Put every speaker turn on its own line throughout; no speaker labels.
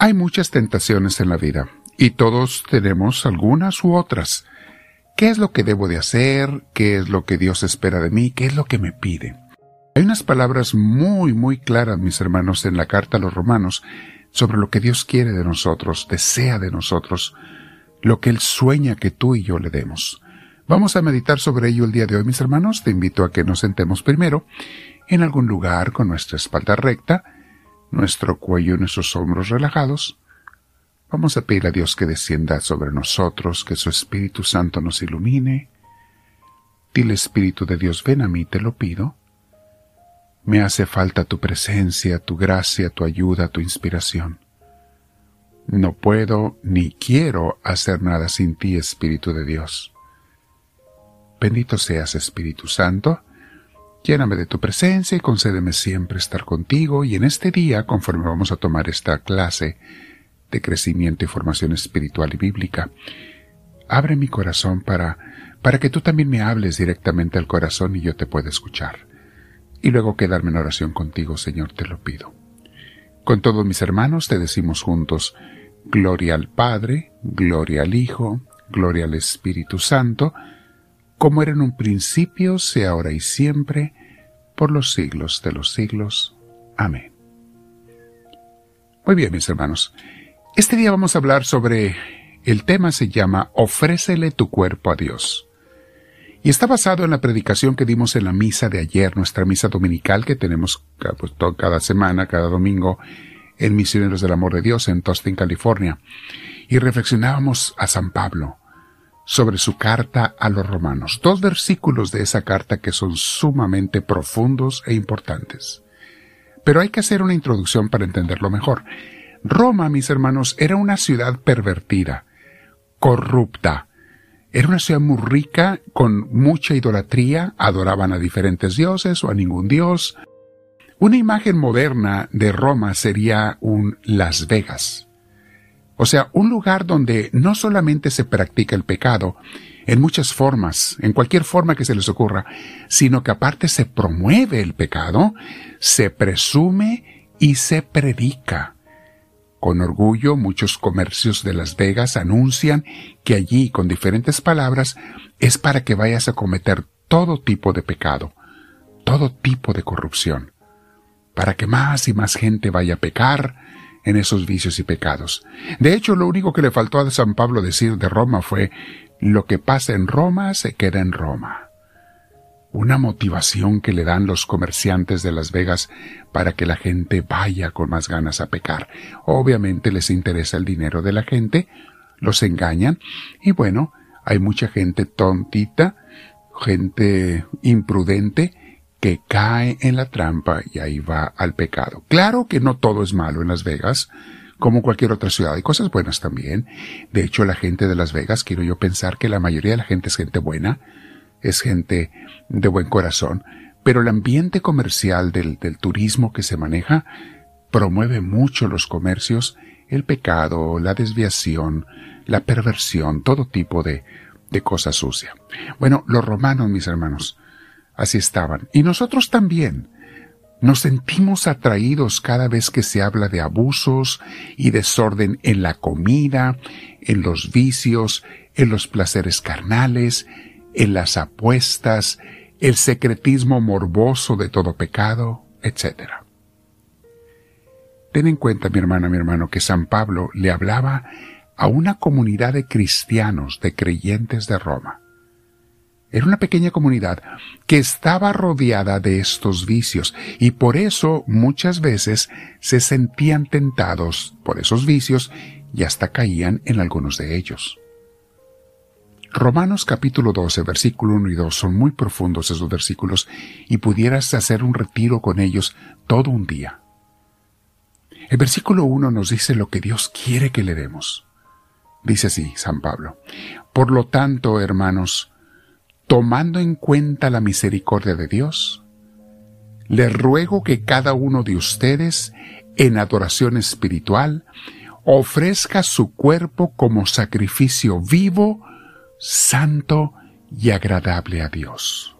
Hay muchas tentaciones en la vida y todos tenemos algunas u otras. ¿Qué es lo que debo de hacer? ¿Qué es lo que Dios espera de mí? ¿Qué es lo que me pide? Hay unas palabras muy, muy claras, mis hermanos, en la carta a los romanos sobre lo que Dios quiere de nosotros, desea de nosotros, lo que Él sueña que tú y yo le demos. Vamos a meditar sobre ello el día de hoy, mis hermanos. Te invito a que nos sentemos primero en algún lugar con nuestra espalda recta, nuestro cuello y nuestros hombros relajados. Vamos a pedir a Dios que descienda sobre nosotros, que su Espíritu Santo nos ilumine. Dile Espíritu de Dios, ven a mí, te lo pido. Me hace falta tu presencia, tu gracia, tu ayuda, tu inspiración. No puedo ni quiero hacer nada sin ti, Espíritu de Dios. Bendito seas, Espíritu Santo. Lléname de tu presencia y concédeme siempre estar contigo y en este día, conforme vamos a tomar esta clase de crecimiento y formación espiritual y bíblica, abre mi corazón para, para que tú también me hables directamente al corazón y yo te pueda escuchar. Y luego quedarme en oración contigo, Señor, te lo pido. Con todos mis hermanos te decimos juntos, Gloria al Padre, Gloria al Hijo, Gloria al Espíritu Santo, como era en un principio, sea ahora y siempre, por los siglos de los siglos. Amén. Muy bien, mis hermanos. Este día vamos a hablar sobre el tema se llama Ofrécele tu cuerpo a Dios. Y está basado en la predicación que dimos en la misa de ayer, nuestra misa dominical que tenemos pues, cada semana, cada domingo, en Misioneros del Amor de Dios en Tustin, California. Y reflexionábamos a San Pablo, sobre su carta a los romanos. Dos versículos de esa carta que son sumamente profundos e importantes. Pero hay que hacer una introducción para entenderlo mejor. Roma, mis hermanos, era una ciudad pervertida, corrupta. Era una ciudad muy rica, con mucha idolatría, adoraban a diferentes dioses o a ningún dios. Una imagen moderna de Roma sería un Las Vegas. O sea, un lugar donde no solamente se practica el pecado, en muchas formas, en cualquier forma que se les ocurra, sino que aparte se promueve el pecado, se presume y se predica. Con orgullo, muchos comercios de Las Vegas anuncian que allí, con diferentes palabras, es para que vayas a cometer todo tipo de pecado, todo tipo de corrupción, para que más y más gente vaya a pecar, en esos vicios y pecados. De hecho, lo único que le faltó a San Pablo decir de Roma fue, lo que pasa en Roma se queda en Roma. Una motivación que le dan los comerciantes de Las Vegas para que la gente vaya con más ganas a pecar. Obviamente les interesa el dinero de la gente, los engañan y bueno, hay mucha gente tontita, gente imprudente que cae en la trampa y ahí va al pecado. Claro que no todo es malo en Las Vegas, como cualquier otra ciudad, hay cosas buenas también. De hecho, la gente de Las Vegas, quiero yo pensar que la mayoría de la gente es gente buena, es gente de buen corazón, pero el ambiente comercial del, del turismo que se maneja promueve mucho los comercios, el pecado, la desviación, la perversión, todo tipo de, de cosa sucia. Bueno, los romanos, mis hermanos, Así estaban. Y nosotros también. Nos sentimos atraídos cada vez que se habla de abusos y desorden en la comida, en los vicios, en los placeres carnales, en las apuestas, el secretismo morboso de todo pecado, etc. Ten en cuenta, mi hermana, mi hermano, que San Pablo le hablaba a una comunidad de cristianos, de creyentes de Roma. Era una pequeña comunidad que estaba rodeada de estos vicios y por eso muchas veces se sentían tentados por esos vicios y hasta caían en algunos de ellos. Romanos capítulo 12, versículo 1 y 2 son muy profundos esos versículos y pudieras hacer un retiro con ellos todo un día. El versículo 1 nos dice lo que Dios quiere que le demos. Dice así San Pablo. Por lo tanto, hermanos, tomando en cuenta la misericordia de Dios, les ruego que cada uno de ustedes, en adoración espiritual, ofrezca su cuerpo como sacrificio vivo, santo y agradable a Dios.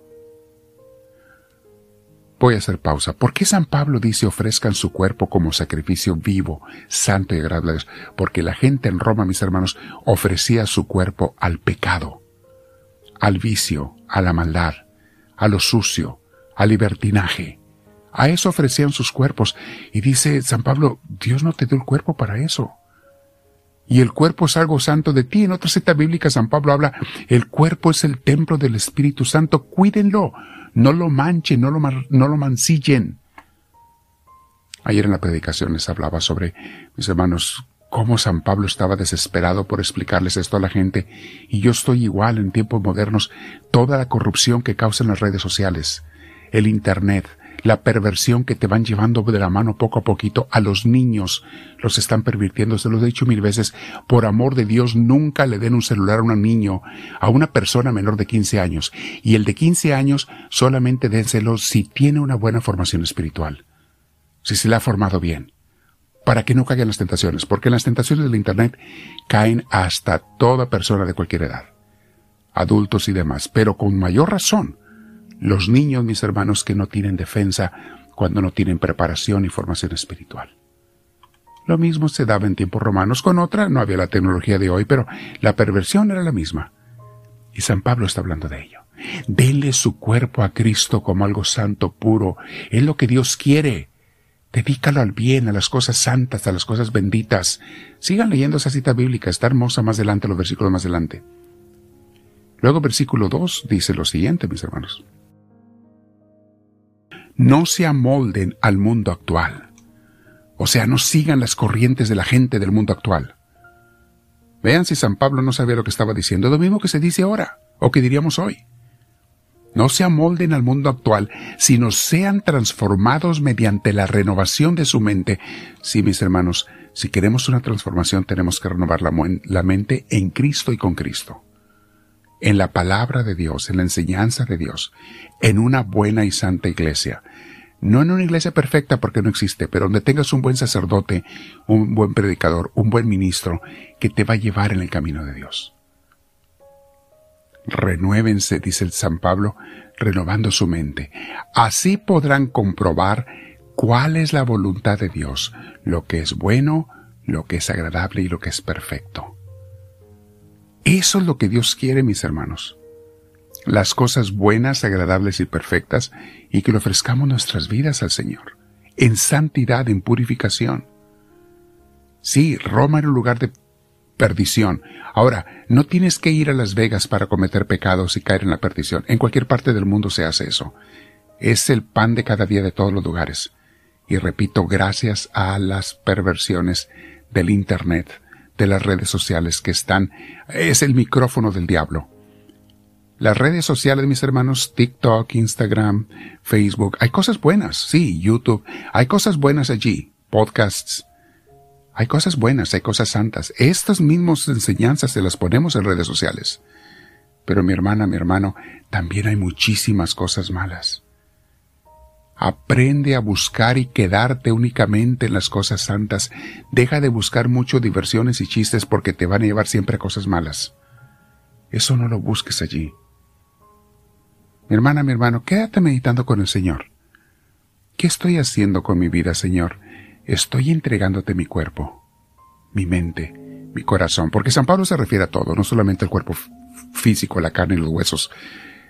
Voy a hacer pausa. ¿Por qué San Pablo dice ofrezcan su cuerpo como sacrificio vivo, santo y agradable a Dios? Porque la gente en Roma, mis hermanos, ofrecía su cuerpo al pecado, al vicio, a la maldad, a lo sucio, al libertinaje. A eso ofrecían sus cuerpos. Y dice San Pablo, Dios no te dio el cuerpo para eso. Y el cuerpo es algo santo de ti. En otra cita bíblica San Pablo habla, el cuerpo es el templo del Espíritu Santo. Cuídenlo no lo manchen, no lo, no lo mancillen. Ayer en la predicación les hablaba sobre, mis hermanos, cómo San Pablo estaba desesperado por explicarles esto a la gente, y yo estoy igual en tiempos modernos, toda la corrupción que causan las redes sociales, el Internet, la perversión que te van llevando de la mano poco a poquito a los niños, los están pervirtiendo, se los he dicho mil veces, por amor de Dios nunca le den un celular a un niño, a una persona menor de 15 años, y el de 15 años solamente dénselo si tiene una buena formación espiritual, si se le ha formado bien, para que no caigan las tentaciones, porque las tentaciones del Internet caen hasta toda persona de cualquier edad, adultos y demás, pero con mayor razón, los niños, mis hermanos, que no tienen defensa cuando no tienen preparación y formación espiritual. Lo mismo se daba en tiempos romanos con otra, no había la tecnología de hoy, pero la perversión era la misma. Y San Pablo está hablando de ello. Denle su cuerpo a Cristo como algo santo, puro. Es lo que Dios quiere. Dedícalo al bien, a las cosas santas, a las cosas benditas. Sigan leyendo esa cita bíblica, está hermosa más adelante, los versículos más adelante. Luego versículo 2 dice lo siguiente, mis hermanos no se amolden al mundo actual. O sea, no sigan las corrientes de la gente del mundo actual. Vean si San Pablo no sabía lo que estaba diciendo, lo mismo que se dice ahora, o que diríamos hoy. No se amolden al mundo actual, sino sean transformados mediante la renovación de su mente. Sí, mis hermanos, si queremos una transformación tenemos que renovar la, la mente en Cristo y con Cristo en la palabra de Dios, en la enseñanza de Dios, en una buena y santa iglesia. No en una iglesia perfecta porque no existe, pero donde tengas un buen sacerdote, un buen predicador, un buen ministro que te va a llevar en el camino de Dios. Renuévense, dice el San Pablo, renovando su mente. Así podrán comprobar cuál es la voluntad de Dios, lo que es bueno, lo que es agradable y lo que es perfecto. Eso es lo que Dios quiere, mis hermanos. Las cosas buenas, agradables y perfectas, y que le ofrezcamos nuestras vidas al Señor, en santidad, en purificación. Sí, Roma era un lugar de perdición. Ahora, no tienes que ir a Las Vegas para cometer pecados y caer en la perdición. En cualquier parte del mundo se hace eso. Es el pan de cada día de todos los lugares. Y repito, gracias a las perversiones del Internet, de las redes sociales que están, es el micrófono del diablo. Las redes sociales, mis hermanos, TikTok, Instagram, Facebook, hay cosas buenas, sí, YouTube, hay cosas buenas allí, podcasts, hay cosas buenas, hay cosas santas. Estas mismas enseñanzas se las ponemos en redes sociales. Pero mi hermana, mi hermano, también hay muchísimas cosas malas. Aprende a buscar y quedarte únicamente en las cosas santas. Deja de buscar mucho diversiones y chistes porque te van a llevar siempre a cosas malas. Eso no lo busques allí. Mi hermana, mi hermano, quédate meditando con el Señor. ¿Qué estoy haciendo con mi vida, Señor? Estoy entregándote mi cuerpo, mi mente, mi corazón, porque San Pablo se refiere a todo, no solamente al cuerpo físico, la carne y los huesos,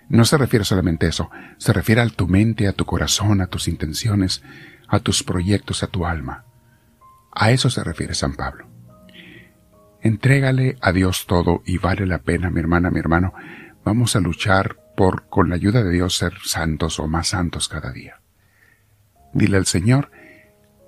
no se refiere solamente a eso, se refiere a tu mente, a tu corazón, a tus intenciones, a tus proyectos, a tu alma. A eso se refiere San Pablo. Entrégale a Dios todo y vale la pena, mi hermana, mi hermano. Vamos a luchar por, con la ayuda de Dios, ser santos o más santos cada día. Dile al Señor,